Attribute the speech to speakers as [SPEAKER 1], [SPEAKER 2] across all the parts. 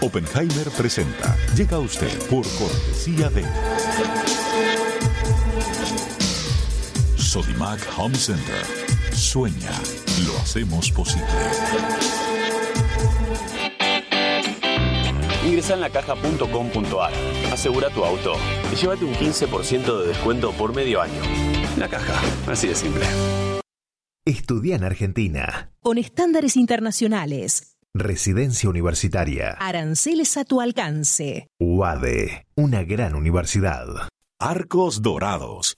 [SPEAKER 1] Oppenheimer presenta. Llega a usted por cortesía de Sodimac Home Center. Sueña, lo hacemos posible.
[SPEAKER 2] Ingresa en lacaja.com.ar, asegura tu auto y llévate un 15% de descuento por medio año. La caja, así de simple.
[SPEAKER 3] Estudia en Argentina.
[SPEAKER 4] Con estándares internacionales.
[SPEAKER 3] Residencia universitaria.
[SPEAKER 4] Aranceles a tu alcance.
[SPEAKER 3] UADE, una gran universidad.
[SPEAKER 1] Arcos Dorados.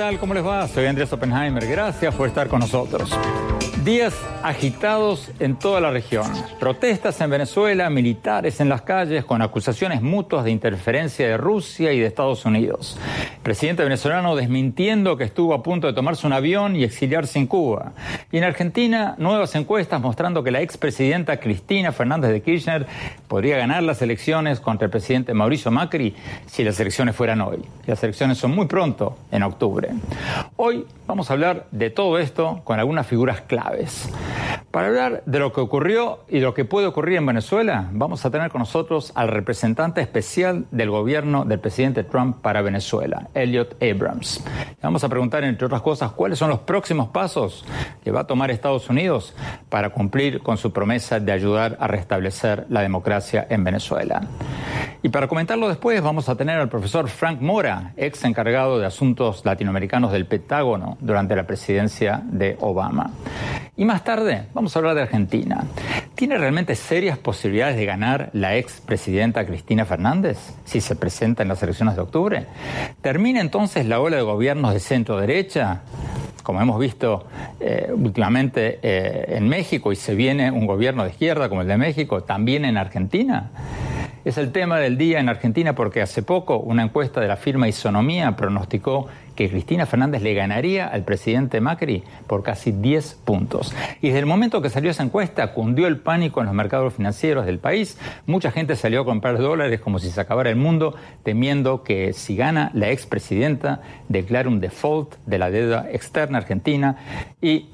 [SPEAKER 5] Tal? ¿Cómo les va? Soy Andrés Oppenheimer. Gracias por estar con nosotros. Días agitados en toda la región. Protestas en Venezuela, militares en las calles con acusaciones mutuas de interferencia de Rusia y de Estados Unidos. El presidente venezolano desmintiendo que estuvo a punto de tomarse un avión y exiliarse en Cuba. Y en Argentina, nuevas encuestas mostrando que la expresidenta Cristina Fernández de Kirchner podría ganar las elecciones contra el presidente Mauricio Macri si las elecciones fueran hoy. Las elecciones son muy pronto, en octubre. Hoy vamos a hablar de todo esto con algunas figuras claves. Para hablar de lo que ocurrió y lo que puede ocurrir en Venezuela, vamos a tener con nosotros al representante especial del gobierno del presidente Trump para Venezuela, Elliot Abrams. vamos a preguntar, entre otras cosas, cuáles son los próximos pasos que va a tomar Estados Unidos para cumplir con su promesa de ayudar a restablecer la democracia en Venezuela. Y para comentarlo después vamos a tener al profesor Frank Mora, ex encargado de asuntos latinoamericanos del Pentágono durante la presidencia de Obama. Y más tarde vamos a hablar de Argentina. ¿Tiene realmente serias posibilidades de ganar la ex presidenta Cristina Fernández si se presenta en las elecciones de octubre? ¿Termina entonces la ola de gobiernos de centro derecha? como hemos visto eh, últimamente eh, en México y se viene un gobierno de izquierda como el de México, también en Argentina. Es el tema del día en Argentina porque hace poco una encuesta de la firma Isonomía pronosticó que Cristina Fernández le ganaría al presidente Macri por casi 10 puntos. Y desde el momento que salió esa encuesta cundió el pánico en los mercados financieros del país. Mucha gente salió a comprar dólares como si se acabara el mundo, temiendo que si gana la expresidenta declare un default de la deuda externa argentina y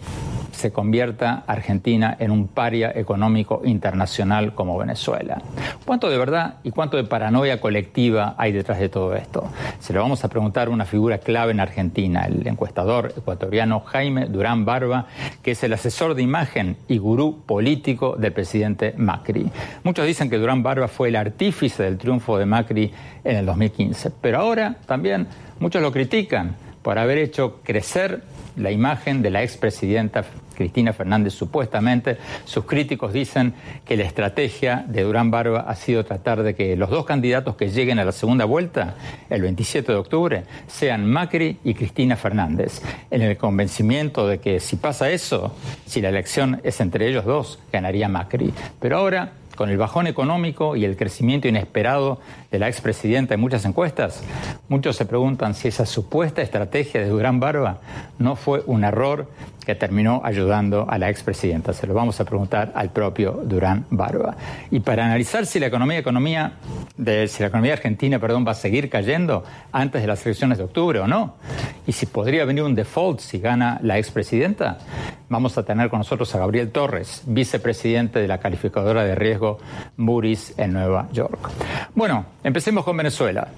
[SPEAKER 5] se convierta Argentina en un paria económico internacional como Venezuela. ¿Cuánto de verdad y cuánto de paranoia colectiva hay detrás de todo esto? Se lo vamos a preguntar a una figura clave en Argentina, el encuestador ecuatoriano Jaime Durán Barba, que es el asesor de imagen y gurú político del presidente Macri. Muchos dicen que Durán Barba fue el artífice del triunfo de Macri en el 2015, pero ahora también muchos lo critican por haber hecho crecer la imagen de la expresidenta Cristina Fernández supuestamente. Sus críticos dicen que la estrategia de Durán Barba ha sido tratar de que los dos candidatos que lleguen a la segunda vuelta, el 27 de octubre, sean Macri y Cristina Fernández, en el convencimiento de que si pasa eso, si la elección es entre ellos dos, ganaría Macri. Pero ahora con el bajón económico y el crecimiento inesperado de la expresidenta en muchas encuestas, muchos se preguntan si esa supuesta estrategia de Durán Barba no fue un error que terminó ayudando a la expresidenta. Se lo vamos a preguntar al propio Durán Barba. Y para analizar si la economía, economía de, si la economía argentina perdón, va a seguir cayendo antes de las elecciones de octubre o no, y si podría venir un default si gana la expresidenta, vamos a tener con nosotros a Gabriel Torres, vicepresidente de la calificadora de riesgo Moody's en Nueva York. Bueno, empecemos con Venezuela.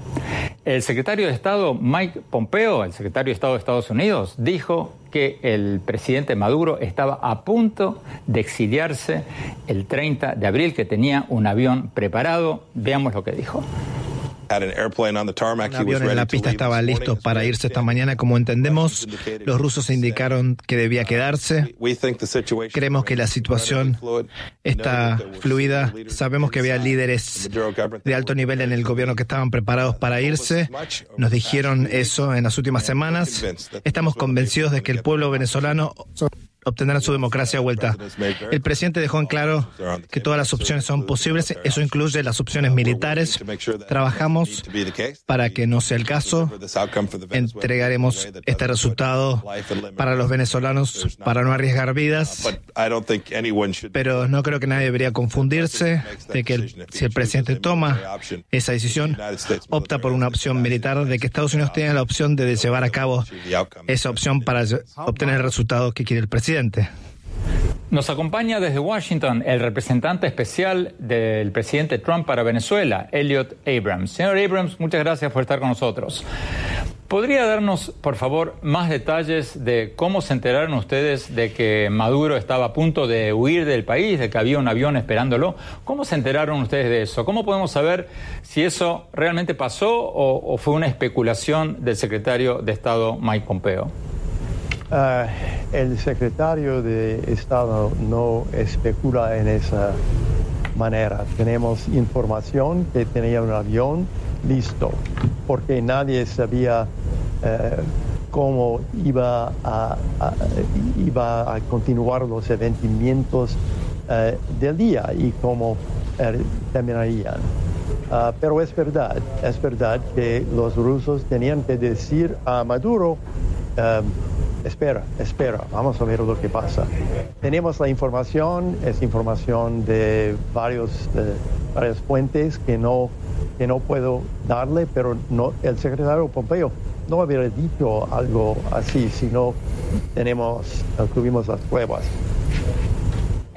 [SPEAKER 5] El secretario de Estado Mike Pompeo, el secretario de Estado de Estados Unidos, dijo que el presidente Maduro estaba a punto de exiliarse el 30 de abril, que tenía un avión preparado. Veamos lo que dijo.
[SPEAKER 6] Un avión en la pista estaba listo para irse esta mañana, como entendemos. Los rusos indicaron que debía quedarse. Creemos que la situación está fluida. Sabemos que había líderes de alto nivel en el gobierno que estaban preparados para irse. Nos dijeron eso en las últimas semanas. Estamos convencidos de que el pueblo venezolano obtendrán su democracia vuelta. El presidente dejó en claro que todas las opciones son posibles, eso incluye las opciones militares. Trabajamos para que no sea el caso. Entregaremos este resultado para los venezolanos para no arriesgar vidas. Pero no creo que nadie debería confundirse de que si el presidente toma esa decisión, opta por una opción militar, de que Estados Unidos tenga la opción de llevar a cabo esa opción para obtener el resultado que quiere el presidente.
[SPEAKER 5] Nos acompaña desde Washington el representante especial del presidente Trump para Venezuela, Elliot Abrams. Señor Abrams, muchas gracias por estar con nosotros. ¿Podría darnos, por favor, más detalles de cómo se enteraron ustedes de que Maduro estaba a punto de huir del país, de que había un avión esperándolo? ¿Cómo se enteraron ustedes de eso? ¿Cómo podemos saber si eso realmente pasó o, fue una especulación del secretario de Estado Mike Pompeo?
[SPEAKER 7] Uh, el secretario de Estado no especula en esa manera. Tenemos información que tenía un avión listo, porque nadie sabía uh, cómo iba a, continuar los eventos uh, del día y cómo terminarían. pero es verdad, es verdad que los rusos tenían que decir a Maduro, espera, espera, vamos a ver lo que pasa. Tenemos la información, es información de varios, eh, varias fuentes que no, que no puedo darle, pero no, el secretario Pompeo no hubiera dicho algo así si no tenemos, tuvimos las pruebas.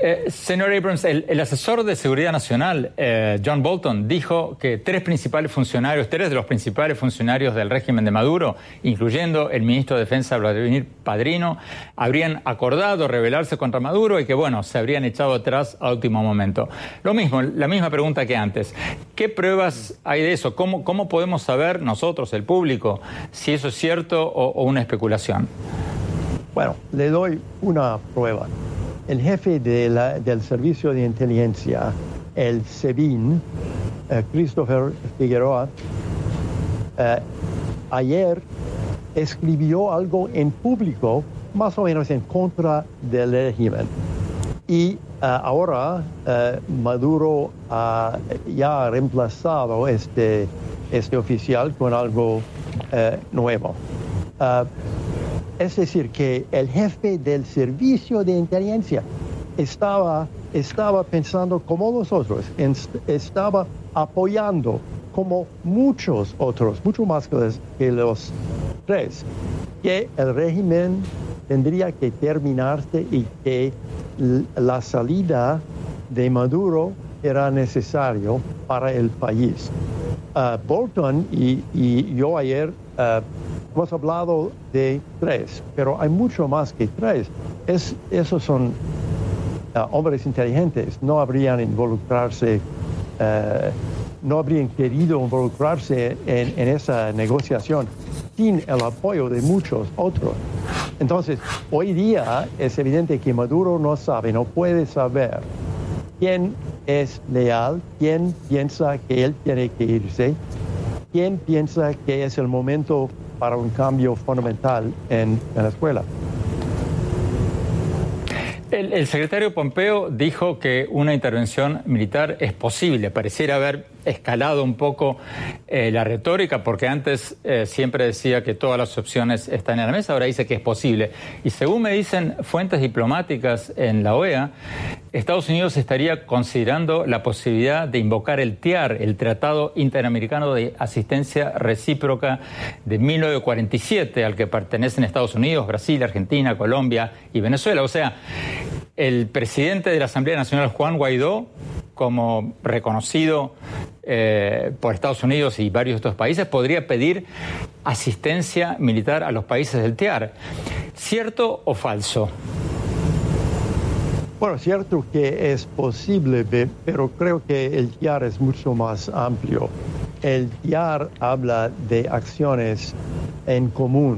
[SPEAKER 5] Eh, señor Abrams, el, asesor de Seguridad Nacional, eh, John Bolton, dijo que tres principales funcionarios, tres de los principales funcionarios del régimen de Maduro, incluyendo el ministro de Defensa Vladimir Padrino, habrían acordado rebelarse contra Maduro y que, bueno, se habrían echado atrás a último momento. Lo mismo, la misma pregunta que antes. ¿Qué pruebas hay de eso? ¿Cómo, podemos saber nosotros, el público, si eso es cierto o una especulación?
[SPEAKER 7] Bueno, le doy una prueba el jefe de del servicio de inteligencia, el SEBIN, eh, Christopher Figueroa, eh, ayer escribió algo en público más o menos en contra del régimen. Y uh, ahora Maduro ya ha reemplazado este, este oficial con algo nuevo. Es decir, que el jefe del servicio de inteligencia estaba, estaba pensando como nosotros, estaba apoyando como muchos otros, mucho más que los tres, que el régimen tendría que terminarse y que la salida de Maduro era necesario para el país. Uh, Bolton y, yo ayer uh, hemos hablado de tres, pero hay mucho más que tres. Es, esos son uh, hombres inteligentes, no habrían involucrarse, uh, no habrían querido involucrarse en, esa negociación sin el apoyo de muchos otros. Entonces, hoy día es evidente que Maduro no sabe, no puede saber quién es leal, quién piensa que él tiene que irse, quién piensa que es el momento para un cambio fundamental en Venezuela.
[SPEAKER 5] El, secretario Pompeo dijo que una intervención militar es posible. Pareciera haber escalado un poco eh, la retórica, porque antes eh, siempre decía que todas las opciones están en la mesa, ahora dice que es posible. Y según me dicen fuentes diplomáticas en la OEA, Estados Unidos estaría considerando la posibilidad de invocar el TIAR, el Tratado Interamericano de Asistencia Recíproca de 1947, al que pertenecen Estados Unidos, Brasil, Argentina, Colombia y Venezuela. O sea, el presidente de la Asamblea Nacional, Juan Guaidó, como reconocido eh, por Estados Unidos y varios de estos países, podría pedir asistencia militar a los países del TIAR. ¿Cierto o falso?
[SPEAKER 7] Bueno, cierto que es posible, pero creo que el TIAR es mucho más amplio. El TIAR habla de acciones en común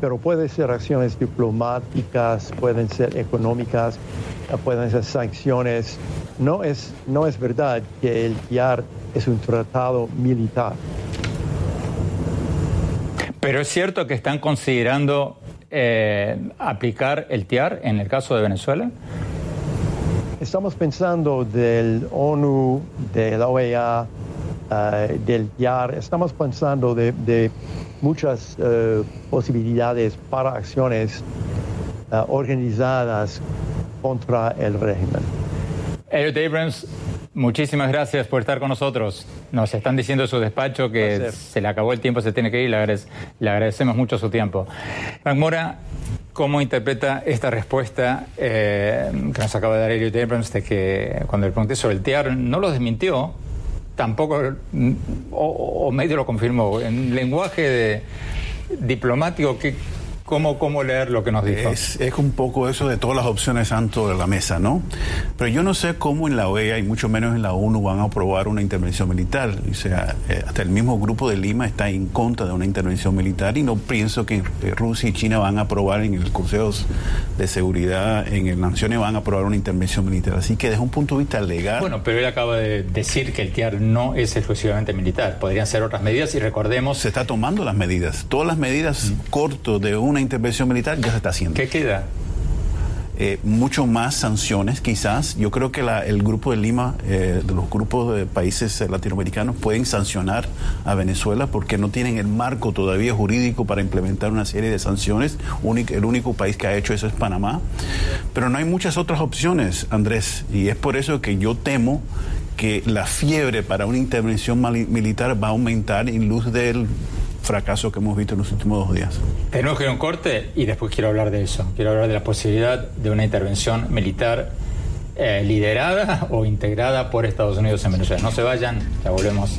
[SPEAKER 7] pero pueden ser acciones diplomáticas, pueden ser económicas, pueden ser sanciones. No es, no es verdad que el TIAR es un tratado militar.
[SPEAKER 5] Pero es cierto que están considerando eh, aplicar el TIAR en el caso de Venezuela.
[SPEAKER 7] Estamos pensando del ONU, de la OEA, eh, del TIAR, estamos pensando de muchas eh, posibilidades para acciones eh, organizadas contra el régimen.
[SPEAKER 5] Elliot Abrams, muchísimas gracias por estar con nosotros. Nos están diciendo su despacho que se le acabó el tiempo, se tiene que ir, le, agradecemos mucho su tiempo. Frank Mora, ¿Cómo interpreta esta respuesta eh, que nos acaba de dar Elliot Abrams de que cuando le pregunté sobre el TIAR no lo desmintió, tampoco, o, medio lo confirmó, en lenguaje diplomático, que ¿Cómo, ¿Cómo leer lo que nos dijo?
[SPEAKER 8] Es, es, un poco eso de todas las opciones santo de la mesa, ¿no? Pero yo no sé cómo en la OEA y mucho menos en la ONU van a aprobar una intervención militar. O sea, eh, hasta el mismo grupo de Lima está en contra de una intervención militar y no pienso que Rusia y China van a aprobar en el Consejo de Seguridad, en el Naciones van a aprobar una intervención militar. Así que desde un punto de vista legal...
[SPEAKER 5] Bueno, pero él acaba de decir que el TIAR no es exclusivamente militar. Podrían ser otras medidas y recordemos...
[SPEAKER 8] Se está tomando las medidas. Todas las medidas mm. corto de una intervención militar ya se está haciendo.
[SPEAKER 5] ¿Qué queda?
[SPEAKER 8] Eh, mucho más sanciones quizás. Yo creo que el grupo de Lima, eh, de los grupos de países latinoamericanos, pueden sancionar a Venezuela porque no tienen el marco todavía jurídico para implementar una serie de sanciones. el único país que ha hecho eso es Panamá. Pero no hay muchas otras opciones, Andrés, y es por eso que yo temo que la fiebre para una intervención militar va a aumentar en luz del fracaso que hemos visto en los últimos dos días.
[SPEAKER 5] Tenemos que ir un corte y después quiero hablar de eso. Quiero hablar de la posibilidad de una intervención militar eh, liderada o integrada por Estados Unidos en Venezuela. No se vayan, ya volvemos.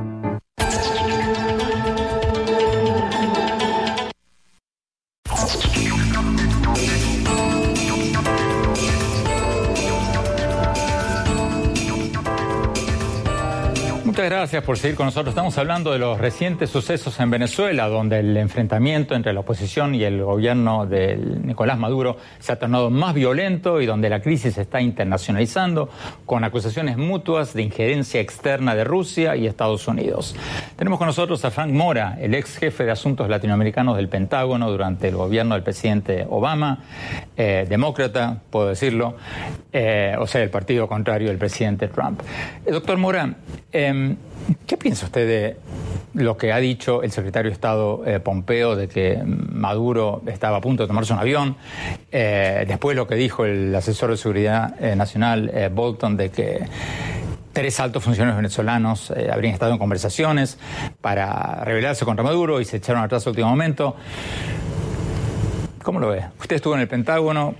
[SPEAKER 5] Gracias por seguir con nosotros. Estamos hablando de los recientes sucesos en Venezuela, donde el enfrentamiento entre la oposición y el gobierno de Nicolás Maduro se ha tornado más violento y donde la crisis se está internacionalizando con acusaciones mutuas de injerencia externa de Rusia y Estados Unidos. Tenemos con nosotros a Frank Mora, el ex jefe de asuntos latinoamericanos del Pentágono durante el gobierno del presidente Obama, eh, demócrata, puedo decirlo, eh, o sea, el partido contrario del presidente Trump. Eh, doctor Mora, em, ¿Qué piensa usted de lo que ha dicho el secretario de Estado eh, Pompeo de que Maduro estaba a punto de tomarse un avión? Eh, después lo que dijo el asesor de Seguridad Nacional Bolton de que tres altos funcionarios venezolanos habrían estado en conversaciones para rebelarse contra Maduro y se echaron atrás al último momento. ¿Cómo lo ve? Usted estuvo en el Pentágono.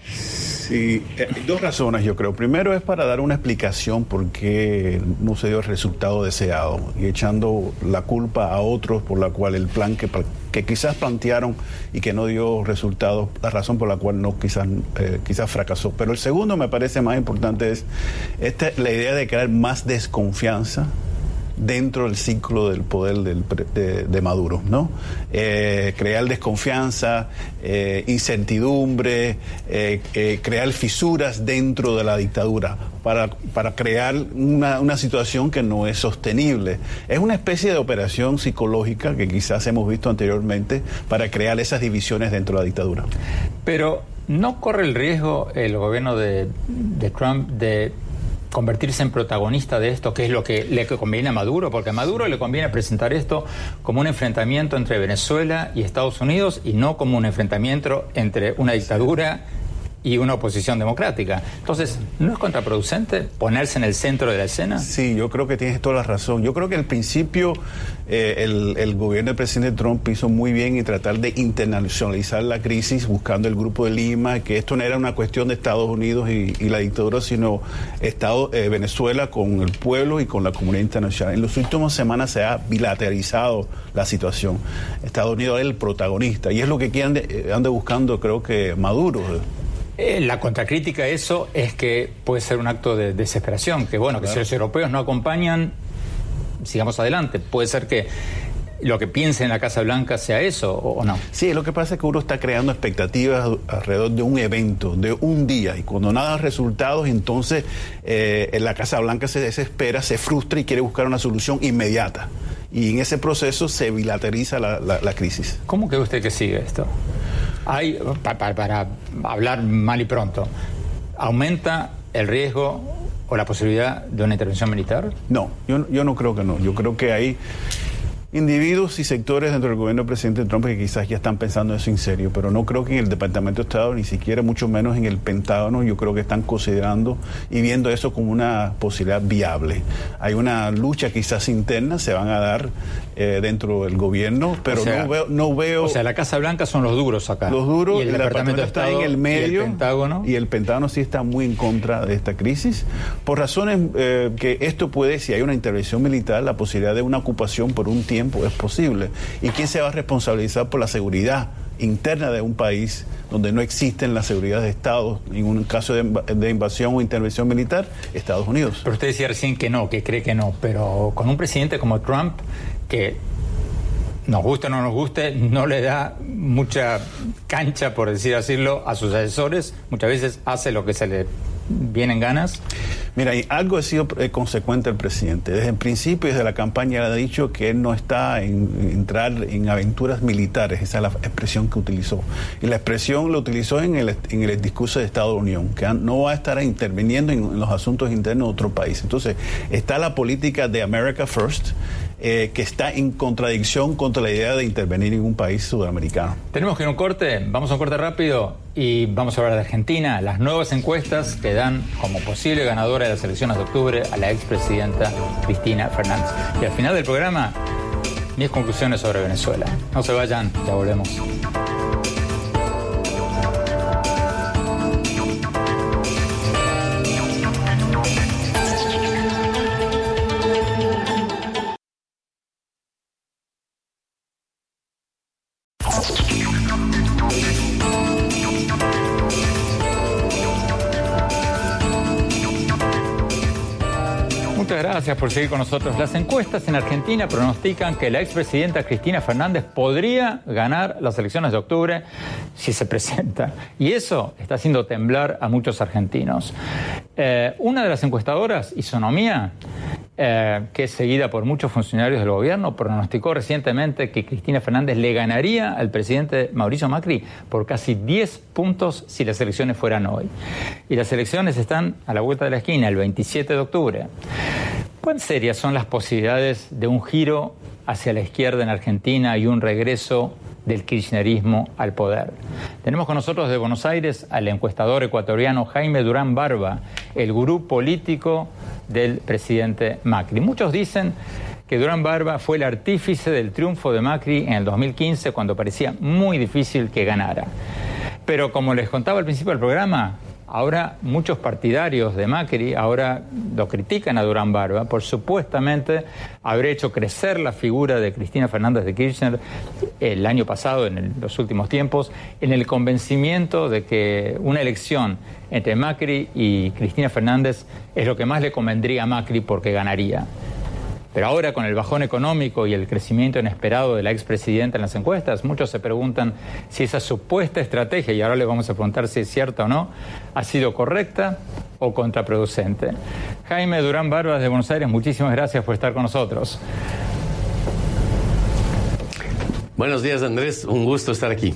[SPEAKER 8] Sí, eh, dos razones yo creo. Primero es para dar una explicación por qué no se dio el resultado deseado y echando la culpa a otros por la cual el plan que, quizás plantearon y que no dio resultado, la razón por la cual no quizás, eh, quizás fracasó. Pero el segundo me parece más importante es esta, la idea de crear más desconfianza dentro del ciclo del poder de, Maduro, ¿no? Eh, crear desconfianza, eh, incertidumbre, eh, crear fisuras dentro de la dictadura para, para crear una, una, situación que no es sostenible. Es una especie de operación psicológica que quizás hemos visto anteriormente para crear esas divisiones dentro de la dictadura.
[SPEAKER 5] Pero ¿no corre el riesgo el gobierno de, de Trump de convertirse en protagonista de esto, que es lo que le conviene a Maduro, porque a Maduro le conviene presentar esto como un enfrentamiento entre Venezuela y Estados Unidos y no como un enfrentamiento entre una dictadura y una oposición democrática. Entonces, ¿no es contraproducente ponerse en el centro de la escena?
[SPEAKER 8] Sí, yo creo que tienes toda la razón. Yo creo que al principio eh, el, gobierno del presidente Trump hizo muy bien en tratar de internacionalizar la crisis buscando el grupo de Lima, que esto no era una cuestión de Estados Unidos y, la dictadura, sino Estado, eh, Venezuela con el pueblo y con la comunidad internacional. En las últimas semanas se ha bilateralizado la situación. Estados Unidos es el protagonista y es lo que anda, eh, anda buscando, creo que Maduro.
[SPEAKER 5] Eh, la contracrítica a eso es que puede ser un acto de desesperación, que bueno, que si los europeos no acompañan, sigamos adelante. Puede ser que lo que piense en la Casa Blanca sea eso o, no.
[SPEAKER 8] Sí, lo que pasa es que uno está creando expectativas alrededor de un evento, de un día, y cuando nada da resultados, entonces eh, en la Casa Blanca se desespera, se frustra y quiere buscar una solución inmediata. Y en ese proceso se bilateriza la, la crisis.
[SPEAKER 5] ¿Cómo cree usted que sigue esto? hay, para, hablar mal y pronto, ¿aumenta el riesgo o la posibilidad de una intervención militar?
[SPEAKER 8] No, yo, yo no creo que no. Yo creo que hay individuos y sectores dentro del gobierno del presidente Trump que quizás ya están pensando eso en serio, pero no creo que en el Departamento de Estado, ni siquiera mucho menos en el Pentágono, yo creo que están considerando y viendo eso como una posibilidad viable. Hay una lucha quizás interna, se van a dar eh, dentro del gobierno, pero no, veo, no veo...
[SPEAKER 5] O sea, la Casa Blanca son los duros acá.
[SPEAKER 8] Los duros,
[SPEAKER 5] y el, Departamento, de Estado
[SPEAKER 8] está en el medio. Y
[SPEAKER 5] el Pentágono.
[SPEAKER 8] Y el Pentágono sí está muy en contra de esta crisis, por razones eh, que esto puede, si hay una intervención militar, la posibilidad de una ocupación por un tiempo es posible. ¿Y quién se va a responsabilizar por la seguridad interna de un país donde no existen la seguridad de Estados en un caso de, invasión o intervención militar? Estados Unidos.
[SPEAKER 5] Pero usted decía recién que no, que cree que no, pero con un presidente como Trump que nos guste o no nos guste, no le da mucha cancha, por decir decirlo, a sus asesores. Muchas veces hace lo que se le viene en ganas.
[SPEAKER 8] Mira, y algo ha sido eh, consecuente el presidente. Desde el principio, desde la campaña, ha dicho que él no está en, entrar en aventuras militares. Esa es la expresión que utilizó. Y la expresión lo utilizó en el, en el discurso de Estado de Unión, que no va a estar interviniendo en, los asuntos internos de otro país. Entonces, está la política de America First, eh, que está en contradicción contra la idea de intervenir en un país sudamericano.
[SPEAKER 5] Tenemos que ir a un corte, vamos a un corte rápido y vamos a hablar de Argentina, las nuevas encuestas que dan como posible ganadora de las elecciones de octubre a la expresidenta Cristina Fernández. Y al final del programa, mis conclusiones sobre Venezuela. No se vayan, ya volvemos. Gracias por seguir con nosotros. Las encuestas en Argentina pronostican que la expresidenta Cristina Fernández podría ganar las elecciones de octubre si se presenta. Y eso está haciendo temblar a muchos argentinos. Eh, una de las encuestadoras, Isonomía, eh, que es seguida por muchos funcionarios del gobierno, pronosticó recientemente que Cristina Fernández le ganaría al presidente Mauricio Macri por casi 10 puntos si las elecciones fueran hoy. Y las elecciones están a la vuelta de la esquina, el 27 de octubre. ¿Cuán serias son las posibilidades de un giro hacia la izquierda en Argentina y un regreso del kirchnerismo al poder. Tenemos con nosotros de Buenos Aires al encuestador ecuatoriano Jaime Durán Barba, el gurú político del presidente Macri. Muchos dicen que Durán Barba fue el artífice del triunfo de Macri en el 2015 cuando parecía muy difícil que ganara. Pero como les contaba al principio del programa, Ahora muchos partidarios de Macri ahora lo critican a Durán Barba por supuestamente haber hecho crecer la figura de Cristina Fernández de Kirchner el año pasado, en los últimos tiempos, en el convencimiento de que una elección entre Macri y Cristina Fernández es lo que más le convendría a Macri porque ganaría. Pero ahora con el bajón económico y el crecimiento inesperado de la expresidenta en las encuestas, muchos se preguntan si esa supuesta estrategia, y ahora le vamos a preguntar si es cierta o no, ha sido correcta o contraproducente. Jaime Durán Barbas de Buenos Aires, muchísimas gracias por estar con nosotros.
[SPEAKER 9] Buenos días Andrés, un gusto estar aquí.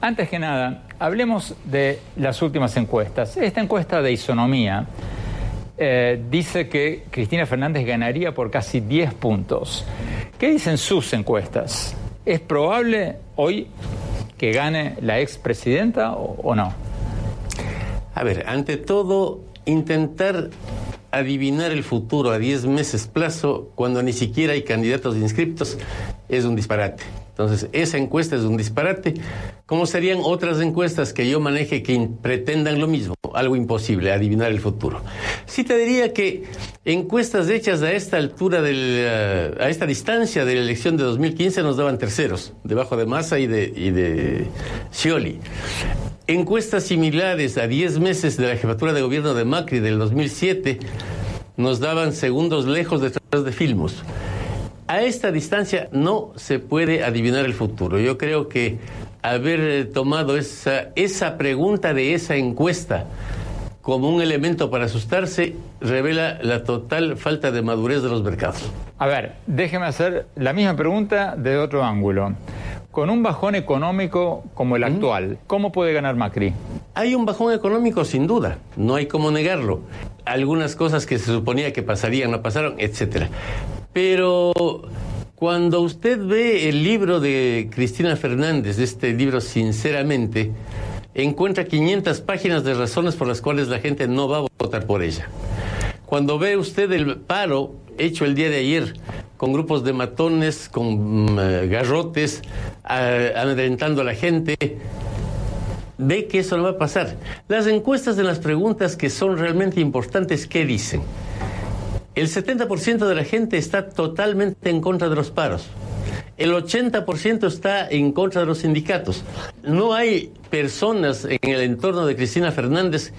[SPEAKER 5] Antes que nada, hablemos de las últimas encuestas. Esta encuesta de isonomía eh, dice que Cristina Fernández ganaría por casi 10 puntos. ¿Qué dicen sus encuestas? ¿Es probable hoy que gane la expresidenta o, o no?
[SPEAKER 9] A ver, ante todo, intentar adivinar el futuro a 10 meses plazo cuando ni siquiera hay candidatos inscriptos es un disparate. Entonces, esa encuesta es un disparate. ¿Cómo serían otras encuestas que yo maneje que pretendan lo mismo? Algo imposible, adivinar el futuro. Sí te diría que encuestas hechas a esta altura, del, eh, a esta distancia de la elección de 2015 nos daban terceros, debajo de Massa y de, y Scioli. Encuestas similares a 10 meses de la jefatura de gobierno de Macri del 2007 nos daban segundos lejos detrás de Filmos a esta distancia no se puede adivinar el futuro. Yo creo que haber eh, tomado esa, esa pregunta de esa encuesta como un elemento para asustarse revela la total falta de madurez de los mercados.
[SPEAKER 5] A ver, déjeme hacer la misma pregunta de otro ángulo. Con un bajón económico como el actual, ¿cómo puede ganar Macri?
[SPEAKER 9] Hay un bajón económico sin duda, no hay cómo negarlo. Algunas cosas que se suponía que pasarían no pasaron, etcétera. Pero cuando usted ve el libro de Cristina Fernández, este libro Sinceramente, encuentra 500 páginas de razones por las cuales la gente no va a votar por ella. Cuando ve usted el paro hecho el día de ayer con grupos de matones, con mm, garrotes, amedrentando a la gente, ve que eso no va a pasar. Las encuestas de las preguntas que son realmente importantes, ¿qué dicen? El 70% de la gente está totalmente en contra de los paros. El 80% está en contra de los sindicatos. No hay personas en el entorno de Cristina Fernández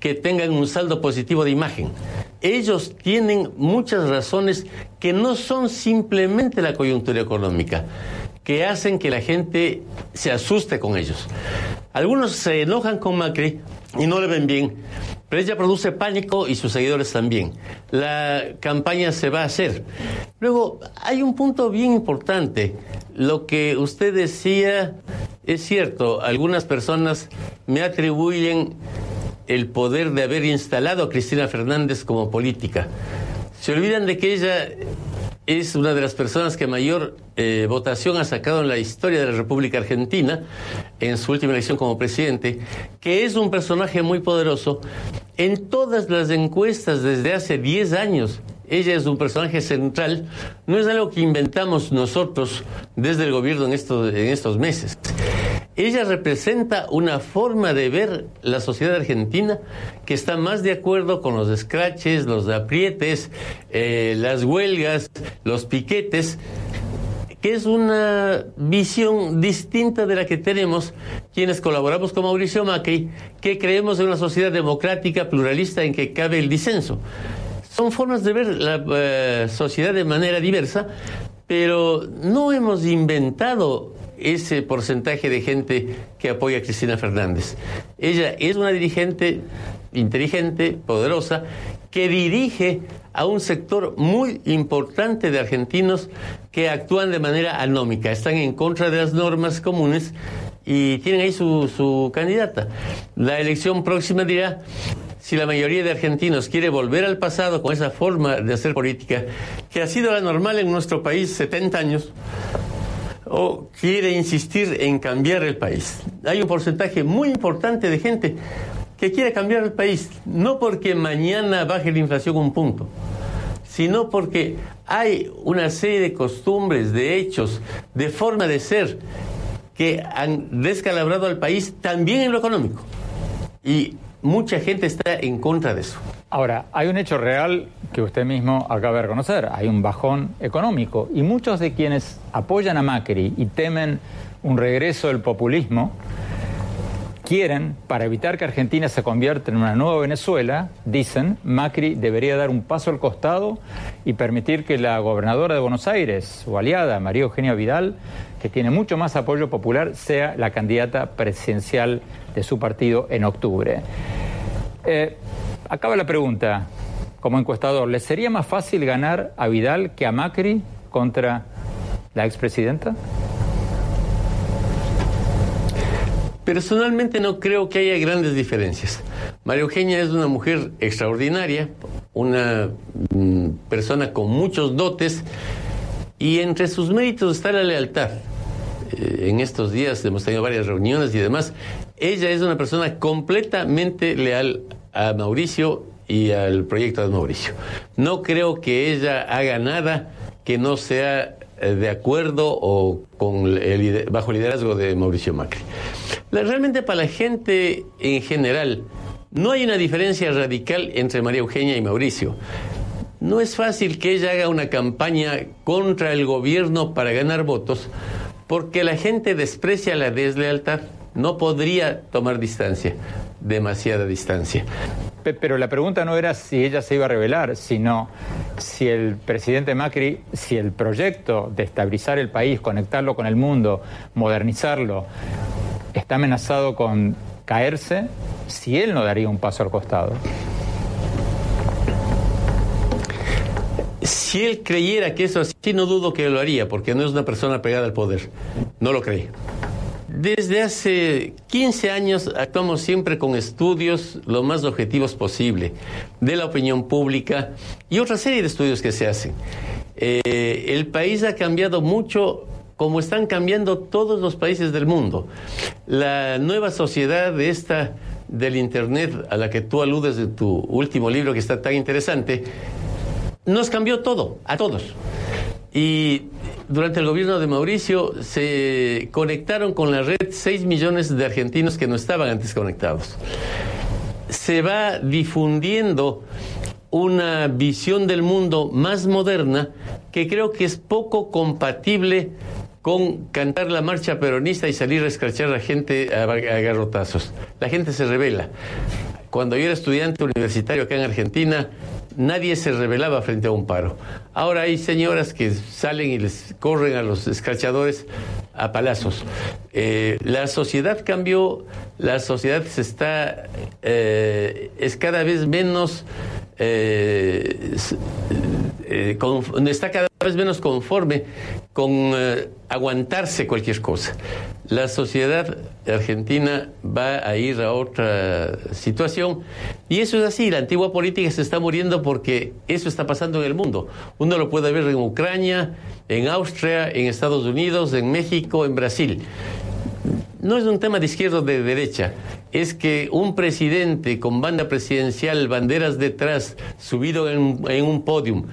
[SPEAKER 9] que tengan un saldo positivo de imagen. Ellos tienen muchas razones que no son simplemente la coyuntura económica, que hacen que la gente se asuste con ellos. Algunos se enojan con Macri y no le ven bien, pero ella produce pánico y sus seguidores también. La campaña se va a hacer. Luego, hay un punto bien importante. Lo que usted decía es cierto. Algunas personas me atribuyen el poder de haber instalado a Cristina Fernández como política. Se olvidan de que ella es una de las personas que mayor eh, votación ha sacado en la historia de la República Argentina en su última elección como presidente, que es un personaje muy poderoso. En todas las encuestas desde hace 10 años, ella es un personaje central, no es algo que inventamos nosotros desde el gobierno en en estos meses. Ella representa una forma de ver la sociedad argentina que está más de acuerdo con los escraches, los aprietes, eh, las huelgas, los piquetes, que es una visión distinta de la que tenemos quienes colaboramos con Mauricio Macri, que creemos en una sociedad democrática, pluralista, en que cabe el disenso. Son formas de ver la eh, sociedad de manera diversa, pero no hemos inventado ese porcentaje de gente que apoya a Cristina Fernández. Ella es una dirigente inteligente, poderosa, que dirige a un sector muy importante de argentinos que actúan de manera anómica, están en contra de las normas comunes y tienen ahí su, su candidata. La elección próxima dirá si la mayoría de argentinos quiere volver al pasado con esa forma de hacer política, que ha sido la normal en nuestro país 70 años, o quiere insistir en cambiar el país. Hay un porcentaje muy importante de gente que quiere cambiar el país, no porque mañana baje la inflación un punto, sino porque hay una serie de costumbres, de hechos, de forma de ser que han descalabrado al país también en lo económico. Y mucha gente está en contra de eso.
[SPEAKER 5] Ahora, hay un hecho real que usted mismo acaba de reconocer, hay un bajón económico y muchos de quienes apoyan a Macri y temen un regreso del populismo, quieren, para evitar que Argentina se convierta en una nueva Venezuela, dicen, Macri debería dar un paso al costado y permitir que la gobernadora de Buenos Aires, su aliada, María Eugenia Vidal, que tiene mucho más apoyo popular, sea la candidata presidencial de su partido en octubre. Eh, acaba la pregunta, como encuestador, ¿le sería más fácil ganar a Vidal que a Macri contra la expresidenta?
[SPEAKER 9] Personalmente no creo que haya grandes diferencias. María Eugenia es una mujer extraordinaria, una mm, persona con muchos dotes y entre sus méritos está la lealtad. Eh, en estos días hemos tenido varias reuniones y demás. Ella es una persona completamente leal a Mauricio y al proyecto de Mauricio. No creo que ella haga nada que no sea de acuerdo o bajo el liderazgo de Mauricio Macri. Realmente para la gente en general no hay una diferencia radical entre María Eugenia y Mauricio. No es fácil que ella haga una campaña contra el gobierno para ganar votos porque la gente desprecia la deslealtad. No podría tomar distancia, demasiada distancia.
[SPEAKER 5] Pero la pregunta no era si ella se iba a revelar, sino si el presidente Macri, si el proyecto de estabilizar el país, conectarlo con el mundo, modernizarlo, está amenazado con caerse si él no daría un paso al costado.
[SPEAKER 9] Si él creyera que eso así, no dudo que lo haría, porque no es una persona pegada al poder. No lo cree. Desde hace 15 años actuamos siempre con estudios lo más objetivos posible de la opinión pública y otra serie de estudios que se hacen. Eh, el país ha cambiado mucho como están cambiando todos los países del mundo. La nueva sociedad esta del Internet a la que tú aludes en tu último libro que está tan interesante, nos cambió todo, a todos. Y durante el gobierno de Mauricio se conectaron con la red 6 millones de argentinos que no estaban antes conectados. Se va difundiendo una visión del mundo más moderna que creo que es poco compatible con cantar la marcha peronista y salir a escrachar a la gente a, garrotazos. La gente se revela. Cuando yo era estudiante universitario acá en Argentina, nadie se rebelaba frente a un paro. Ahora hay señoras que salen y les corren a los escrachadores a palazos. Eh, la sociedad cambió, la sociedad se está, eh, es cada vez menos eh, está cada vez menos conforme con eh, aguantarse cualquier cosa. La sociedad argentina va a ir a otra situación y eso es así, la antigua política se está muriendo porque eso está pasando en el mundo. Uno lo puede ver en Ucrania, en Austria, en Estados Unidos, en México, en Brasil no es un tema de izquierda o de derecha, es que un presidente con banda presidencial, banderas detrás, subido en, un podium,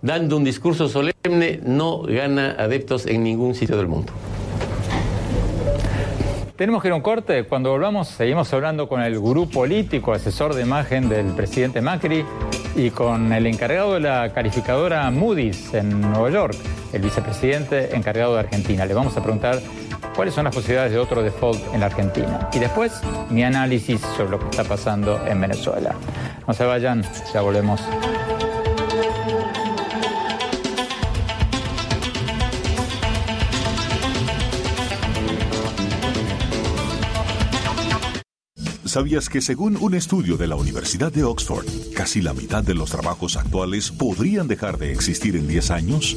[SPEAKER 9] dando un discurso solemne, no gana adeptos en ningún sitio del mundo.
[SPEAKER 5] Tenemos que ir a un corte. Cuando volvamos, seguimos hablando con el gurú político, asesor de imagen del presidente Macri y con el encargado de la calificadora Moody's en Nueva York, el vicepresidente encargado de Argentina. Le vamos a preguntar cuáles son las posibilidades de otro default en la Argentina. Y después, mi análisis sobre lo que está pasando en Venezuela. No se vayan, ya volvemos.
[SPEAKER 1] ¿Sabías que según un estudio de la Universidad de Oxford, casi la mitad de los trabajos actuales podrían dejar de existir en 10 años?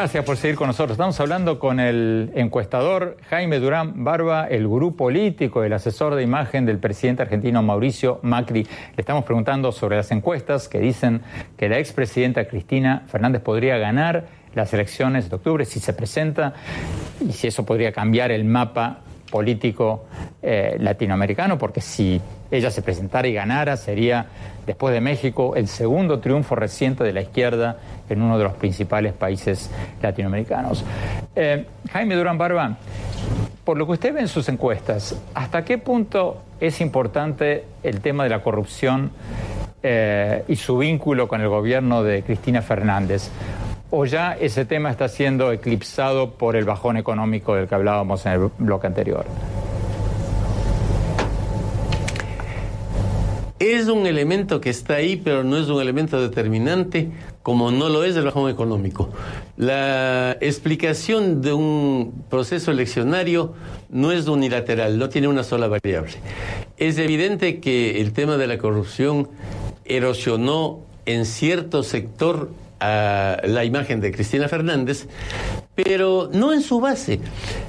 [SPEAKER 5] Gracias por seguir con nosotros. Estamos hablando con el encuestador Jaime Durán Barba, el gurú político, el asesor de imagen del presidente argentino Mauricio Macri. Le estamos preguntando sobre las encuestas que dicen que la expresidenta Cristina Fernández podría ganar las elecciones de octubre si se presenta y si eso podría cambiar el mapa político eh, latinoamericano, porque si ella se presentara y ganara, sería, después de México, el segundo triunfo reciente de la izquierda en uno de los principales países latinoamericanos. Eh, Jaime Durán Barba, por lo que usted ve en sus encuestas, ¿hasta qué punto es importante el tema de la corrupción eh, y su vínculo con el gobierno de Cristina Fernández? ¿O ya ese tema está siendo eclipsado por el bajón económico del que hablábamos en el bloque anterior?
[SPEAKER 9] Es un elemento que está ahí, pero no es un elemento determinante, como no lo es el bajón económico. La explicación de un proceso eleccionario no es unilateral, no tiene una sola variable. Es evidente que el tema de la corrupción erosionó en cierto sector a la imagen de Cristina Fernández, pero no en su base.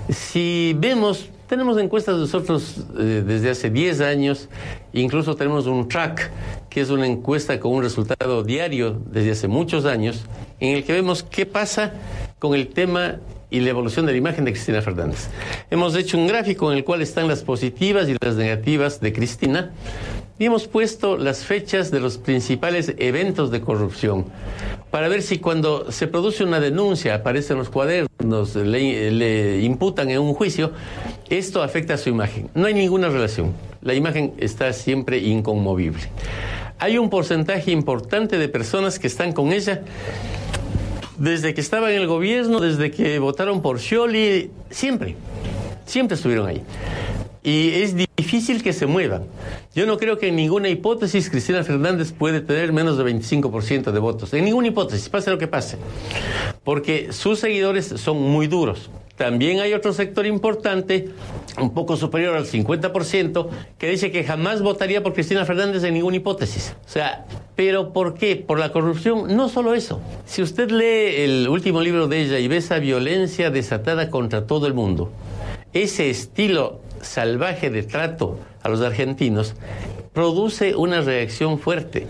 [SPEAKER 9] Si vemos, tenemos encuestas nosotros eh, desde hace 10 años, incluso tenemos un track, que es una encuesta con un resultado diario desde hace muchos años, en el que vemos qué pasa con el tema y la evolución de la imagen de Cristina Fernández. Hemos hecho un gráfico en el cual están las positivas y las negativas de Cristina y hemos puesto las fechas de los principales eventos de corrupción para ver si cuando se produce una denuncia, aparecen los cuadernos, le, imputan en un juicio, esto afecta a su imagen. No hay ninguna relación. La imagen está siempre inconmovible. Hay un porcentaje importante de personas que están con ella desde que estaba en el gobierno, desde que votaron por Scioli, siempre, siempre estuvieron ahí y es difícil que se muevan. Yo no creo que en ninguna hipótesis Cristina Fernández puede tener menos de 25% de votos. En ninguna hipótesis, pase lo que pase. Porque sus seguidores son muy duros. También hay otro sector importante, un poco superior al 50%, que dice que jamás votaría por Cristina Fernández en ninguna hipótesis. O sea, ¿pero por qué? Por la corrupción. No solo eso. Si usted lee el último libro de ella y ve esa violencia desatada contra todo el mundo, ese estilo salvaje de trato a los argentinos produce una reacción fuerte.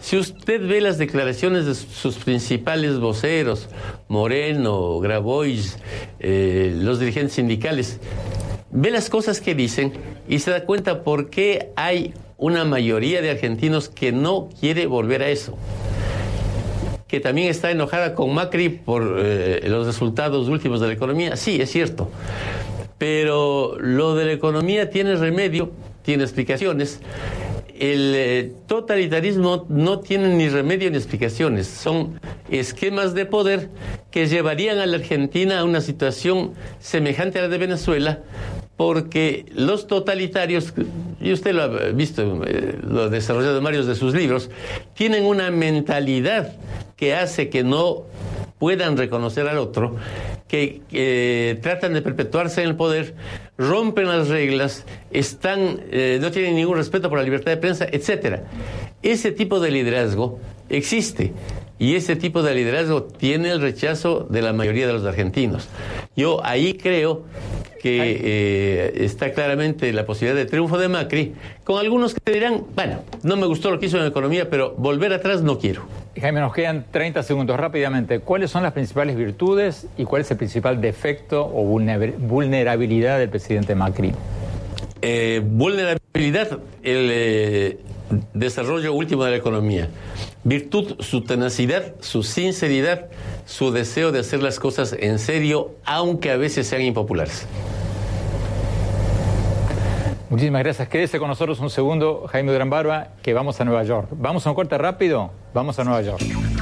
[SPEAKER 9] Si usted ve las declaraciones de sus principales voceros, Moreno, Grabois, eh, los dirigentes sindicales, ve las cosas que dicen y se da cuenta por qué hay una mayoría de argentinos que no quiere volver a eso que también está enojada con Macri por eh, los resultados últimos de la economía. Sí, es cierto. Pero lo de la economía tiene remedio, tiene explicaciones. El eh, totalitarismo no tiene ni remedio ni explicaciones. Son esquemas de poder que llevarían a la Argentina a una situación semejante a la de Venezuela, porque los totalitarios, y usted lo ha visto, eh, lo ha desarrollado en varios de sus libros, tienen una mentalidad que hace que no puedan reconocer al otro, que tratan de perpetuarse en el poder, rompen las reglas, están, eh, no tienen ningún respeto por la libertad de prensa, etcétera. Ese tipo de liderazgo existe y ese tipo de liderazgo tiene el rechazo de la mayoría de los argentinos. Yo ahí creo que eh, está claramente la posibilidad de triunfo de Macri, con algunos que dirán, bueno, no me gustó lo que hizo en la economía, pero volver atrás no quiero.
[SPEAKER 5] Jaime, nos quedan 30 segundos rápidamente. ¿Cuáles son las principales virtudes y cuál es el principal defecto o vulnerabilidad del presidente Macri?
[SPEAKER 9] Eh, vulnerabilidad, el eh, desarrollo último de la economía. Virtud, su tenacidad, su sinceridad, su deseo de hacer las cosas en serio, aunque a veces sean impopulares.
[SPEAKER 5] Muchísimas gracias. Quédese con nosotros un segundo, Jaime Gran Barba, que vamos a Nueva York. Vamos a un corte rápido, vamos a Nueva York.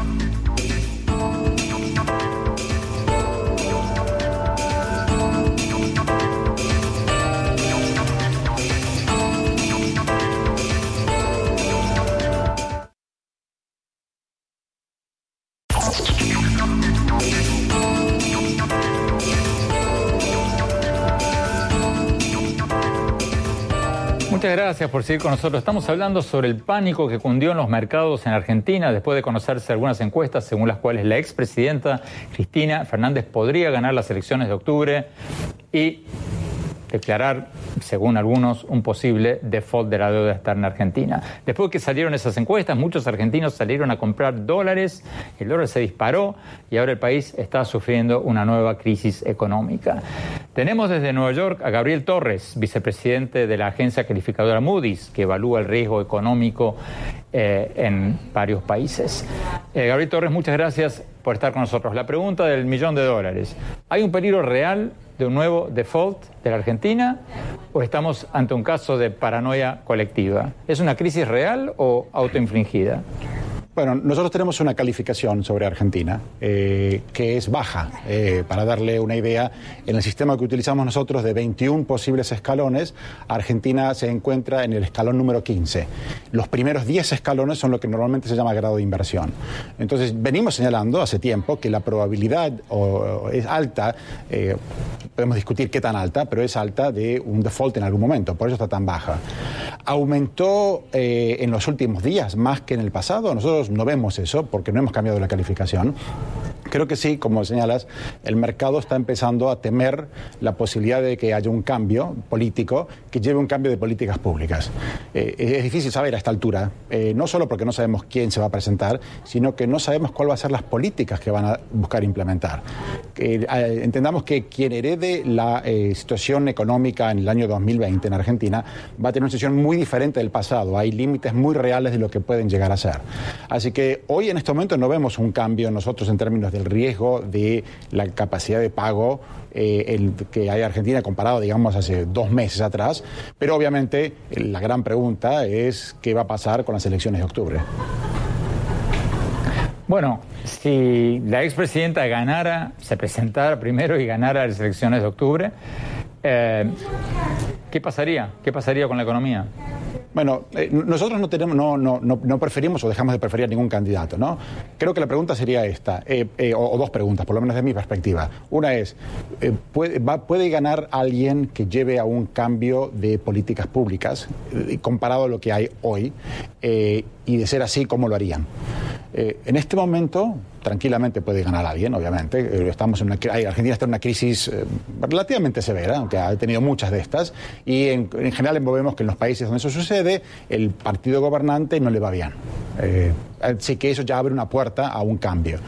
[SPEAKER 5] Gracias por seguir con nosotros. Estamos hablando sobre el pánico que cundió en los mercados en Argentina después de conocerse algunas encuestas según las cuales la expresidenta Cristina Fernández podría ganar las elecciones de octubre y declarar, según algunos, un posible default de la deuda externa argentina. Después que salieron esas encuestas, muchos argentinos salieron a comprar dólares, el dólar se disparó y ahora el país está sufriendo una nueva crisis económica. Tenemos desde Nueva York a Gabriel Torres, vicepresidente de la agencia calificadora Moody's, que evalúa el riesgo económico eh, en varios países. Eh, Gabriel Torres, muchas gracias por estar con nosotros. La pregunta del millón de dólares. ¿Hay un peligro real de un nuevo default de la Argentina o estamos ante un caso de paranoia colectiva? ¿Es una crisis real o autoinfligida?
[SPEAKER 10] Bueno, nosotros tenemos una calificación sobre Argentina eh, que es baja. Eh, para darle una idea, en el sistema que utilizamos nosotros de 21 posibles escalones, Argentina se encuentra en el escalón número 15. Los primeros 10 escalones son lo que normalmente se llama grado de inversión. Entonces, venimos señalando hace tiempo que la probabilidad es alta, eh, podemos discutir qué tan alta, pero es alta de un default en algún momento, por eso está tan baja. Aumentó en los últimos días más que en el pasado. Nosotros no vemos eso porque no hemos cambiado la calificación. Creo que sí, como señalas, el mercado está empezando a temer la posibilidad de que haya un cambio político que lleve un cambio de políticas públicas. Eh, es difícil saber a esta altura, eh, no solo porque no sabemos quién se va a presentar, sino que no sabemos cuáles van a ser las políticas que van a buscar implementar. Eh, entendamos que quien herede la situación económica en el año 2020 en Argentina va a tener una situación muy diferente del pasado. Hay límites muy reales de lo que pueden llegar a ser. Así que hoy en este momento no vemos un cambio nosotros en términos del riesgo de la capacidad de pago eh, que hay Argentina comparado, digamos, hace dos meses atrás. Pero obviamente la gran pregunta es qué va a pasar con las elecciones de octubre.
[SPEAKER 5] Bueno, si la expresidenta ganara, se presentara primero y ganara las elecciones de octubre, eh, ¿qué pasaría? ¿Qué pasaría con la economía?
[SPEAKER 10] Bueno, eh, nosotros no, tenemos, no, no, no, preferimos o dejamos de preferir a ningún candidato, ¿no? Creo que la pregunta sería esta, eh, eh, o, dos preguntas, por lo menos de mi perspectiva. Una es, ¿puede, ¿puede ganar alguien que lleve a un cambio de políticas públicas comparado a lo que hay hoy? y de ser así, ¿cómo lo harían? en este momento, tranquilamente puede ganar alguien, obviamente. Eh, estamos en una, Argentina está en una crisis eh, relativamente severa, aunque ha tenido muchas de estas, y en, general vemos que en los países donde eso sucede, el partido gobernante no le va bien. Eh, así que eso ya abre una puerta a un cambio.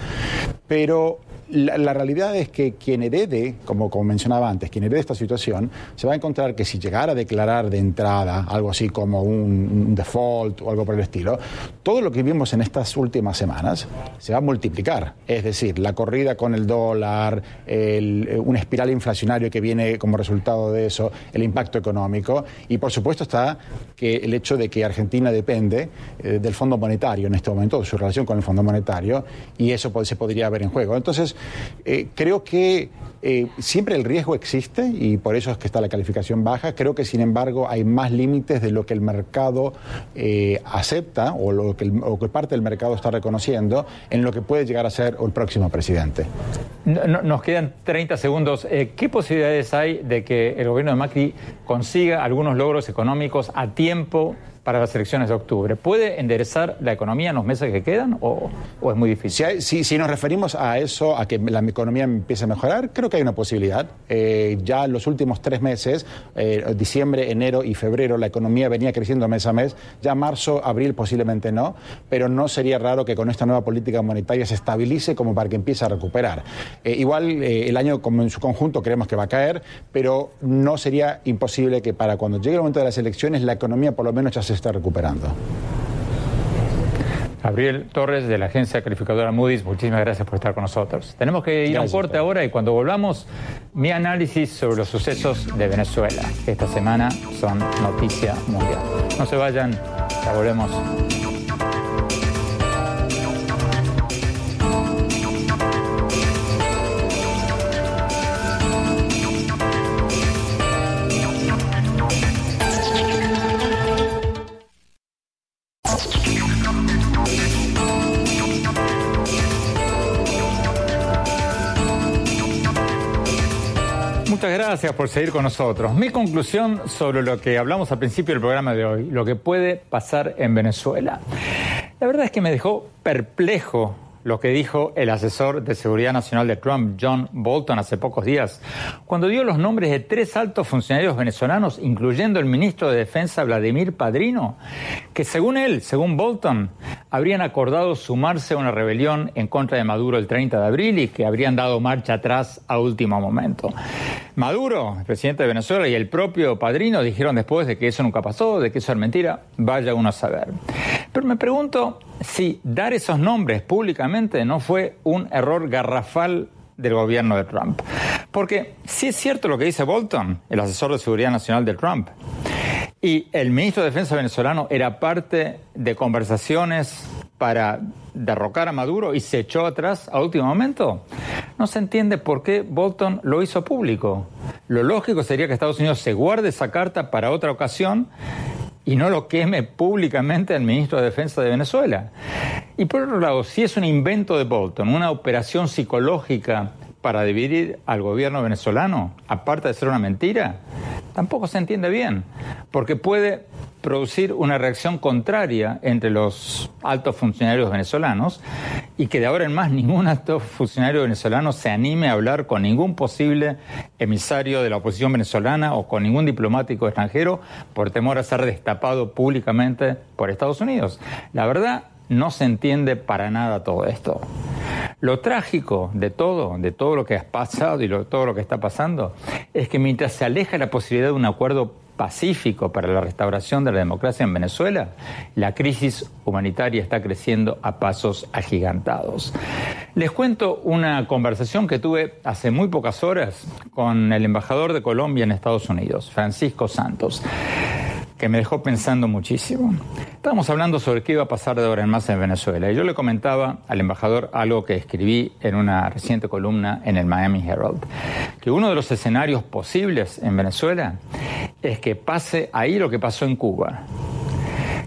[SPEAKER 10] Pero la, realidad es que quien herede, como, como mencionaba antes, quien herede esta situación, se va a encontrar que si llegara a declarar de entrada algo así como un, default o algo por el estilo, todo lo que vimos en estas últimas semanas se va a multiplicar. Es decir, la corrida con el dólar, el, un espiral inflacionario que viene como resultado de eso, el impacto económico y por supuesto está que el hecho de que Argentina depende eh, del Fondo Monetario en este momento, de su relación con el Fondo Monetario y eso se podría ver en juego. Entonces, eh, creo que eh, siempre el riesgo existe y por eso es que está la calificación baja. Creo que, sin embargo, hay más límites de lo que el mercado eh, acepta o lo que, parte del mercado está reconociendo en lo que puede llegar a ser el próximo presidente.
[SPEAKER 5] nos quedan 30 segundos. ¿Qué posibilidades hay de que el gobierno de Macri consiga algunos logros económicos a tiempo? Para las elecciones de octubre. ¿Puede enderezar la economía en los meses que quedan o, es muy difícil?
[SPEAKER 10] Si, si, nos referimos a eso, a que la economía empiece a mejorar, creo que hay una posibilidad. Eh, ya los últimos tres meses, eh, diciembre, enero y febrero, la economía venía creciendo mes a mes. Ya marzo, abril posiblemente no, pero no sería raro que con esta nueva política monetaria se estabilice como para que empiece a recuperar. Eh, igual el año como en su conjunto creemos que va a caer, pero no sería imposible que para cuando llegue el momento de las elecciones la economía por lo menos ya se está recuperando.
[SPEAKER 5] Gabriel Torres de la agencia calificadora Moody's, muchísimas gracias por estar con nosotros. Tenemos que ir a un corte ahora y cuando volvamos, mi análisis sobre los sucesos de Venezuela, que esta semana son noticia mundial. No se vayan, ya volvemos. Gracias por seguir con nosotros. Mi conclusión sobre lo que hablamos al principio del programa de hoy, lo que puede pasar en Venezuela. La verdad es que me dejó perplejo lo que dijo el asesor de seguridad nacional de Trump, John Bolton, hace pocos días, cuando dio los nombres de tres altos funcionarios venezolanos, incluyendo el ministro de Defensa Vladimir Padrino, que según él, según Bolton, habrían acordado sumarse a una rebelión en contra de Maduro el 30 de abril y que habrían dado marcha atrás a último momento. Maduro, el presidente de Venezuela, y el propio Padrino dijeron después de que eso nunca pasó, de que eso es mentira, vaya uno a saber. Pero me pregunto si dar esos nombres públicamente no fue un error garrafal del gobierno de Trump. Porque si es cierto lo que dice Bolton, el asesor de seguridad nacional de Trump, y el ministro de Defensa venezolano era parte de conversaciones para derrocar a Maduro y se echó atrás a último momento, no se entiende por qué Bolton lo hizo público. Lo lógico sería que Estados Unidos se guarde esa carta para otra ocasión y no lo queme públicamente al ministro de Defensa de Venezuela. Y por otro lado, si es un invento de Bolton, una operación psicológica para dividir al gobierno venezolano, aparte de ser una mentira, tampoco se entiende bien, porque puede producir una reacción contraria entre los altos funcionarios venezolanos y que de ahora en más ningún alto funcionario venezolano se anime a hablar con ningún posible emisario de la oposición venezolana o con ningún diplomático extranjero por temor a ser destapado públicamente por Estados Unidos. La verdad, no se entiende para nada todo esto. Lo trágico de todo, de todo lo que ha pasado y todo lo que está pasando, es que mientras se aleja la posibilidad de un acuerdo pacífico para la restauración de la democracia en Venezuela, la crisis humanitaria está creciendo a pasos agigantados. Les cuento una conversación que tuve hace muy pocas horas con el embajador de Colombia en Estados Unidos, Francisco Santos que me dejó pensando muchísimo. Estábamos hablando sobre qué iba a pasar de ahora en más en Venezuela y yo le comentaba al embajador algo que escribí en una reciente columna en el Miami Herald, que uno de los escenarios posibles en Venezuela es que pase ahí lo que pasó en Cuba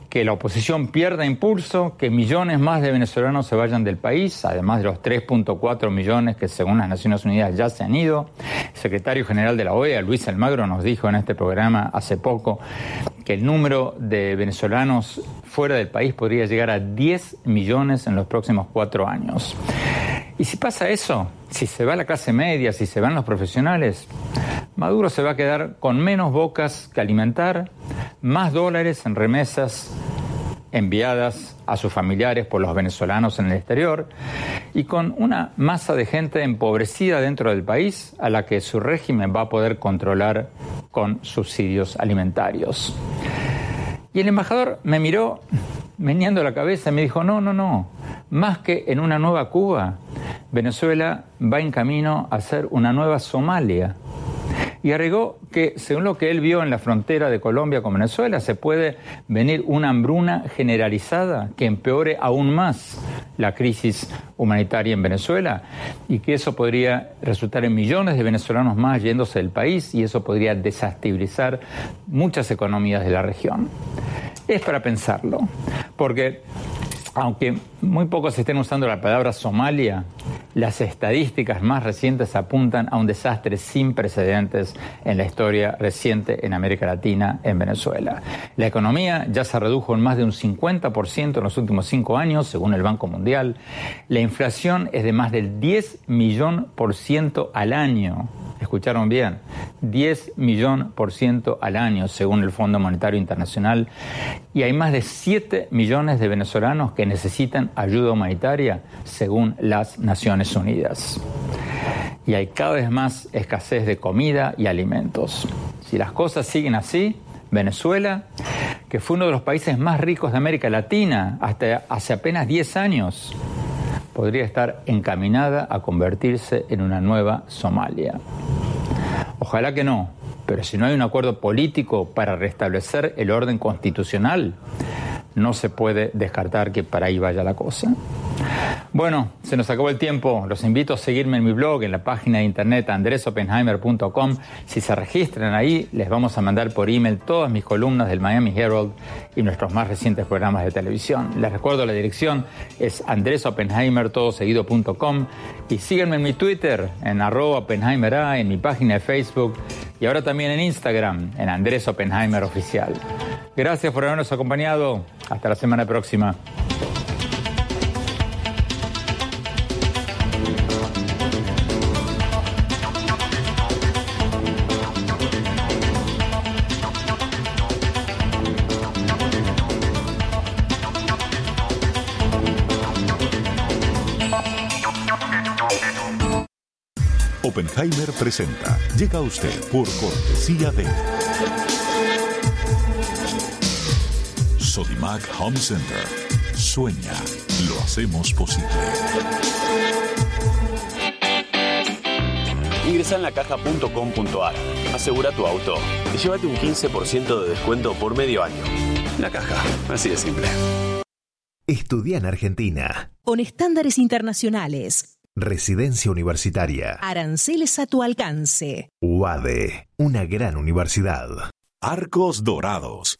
[SPEAKER 5] que la oposición pierda impulso, que millones más de venezolanos se vayan del país, además de los 3.4 millones que según las Naciones Unidas ya se han ido. El secretario general de la OEA, Luis Almagro, nos dijo en este programa hace poco que el número de venezolanos fuera del país podría llegar a 10 millones en los próximos cuatro años. Y si pasa eso, si se va la clase media, si se van los profesionales, Maduro se va a quedar con menos bocas que alimentar, más dólares en remesas enviadas a sus familiares por los venezolanos en el exterior y con una masa de gente empobrecida dentro del país a la que su régimen va a poder controlar con subsidios alimentarios. Y el embajador me miró meneando la cabeza y me dijo, no, no, no, más que en una nueva Cuba, Venezuela va en camino a ser una nueva Somalia. Y agregó que, según lo que él vio en la frontera de Colombia con Venezuela, se puede venir una hambruna generalizada que empeore aún más la crisis humanitaria en Venezuela y que eso podría resultar en millones de venezolanos más yéndose del país y eso podría desestabilizar muchas economías de la región. Es para pensarlo, porque aunque muy pocos estén usando la palabra Somalia, las estadísticas más recientes apuntan a un desastre sin precedentes en la historia reciente en América Latina, en Venezuela. La economía ya se redujo en más de un 50% en los últimos cinco años, según el Banco Mundial. La inflación es de más del 10 millón por ciento al año escucharon bien, 10 millón por ciento al año, según el Fondo Monetario Internacional, y hay más de 7 millones de venezolanos que necesitan ayuda humanitaria, según las Naciones Unidas. Y hay cada vez más escasez de comida y alimentos. Si las cosas siguen así, Venezuela, que fue uno de los países más ricos de América Latina hasta hace apenas 10 años, podría estar encaminada a convertirse en una nueva Somalia. Ojalá que no, pero si no hay un acuerdo político para restablecer el orden constitucional, no se puede descartar que para ahí vaya la cosa. Bueno, se nos acabó el tiempo. Los invito a seguirme en mi blog, en la página de internet andresopenheimer.com. Si se registran ahí, les vamos a mandar por email todas mis columnas del Miami Herald y nuestros más recientes programas de televisión. Les recuerdo la dirección es andresopenheimertodoseguido.com y síganme en mi Twitter, en arroba en mi página de Facebook y ahora también en Instagram, en Andrés Oppenheimer Oficial. Gracias por habernos acompañado. Hasta la semana próxima.
[SPEAKER 1] Oppenheimer presenta. Llega usted por cortesía de Sodimac Home Center. Sueña, lo hacemos posible.
[SPEAKER 2] Ingresa en lacaja.com.ar, asegura tu auto y llévate un 15% de descuento por medio año. La caja, así de simple.
[SPEAKER 3] Estudia en Argentina.
[SPEAKER 4] Con estándares internacionales
[SPEAKER 3] Residencia Universitaria.
[SPEAKER 4] Aranceles a tu alcance.
[SPEAKER 3] UADE, una gran universidad.
[SPEAKER 1] Arcos Dorados.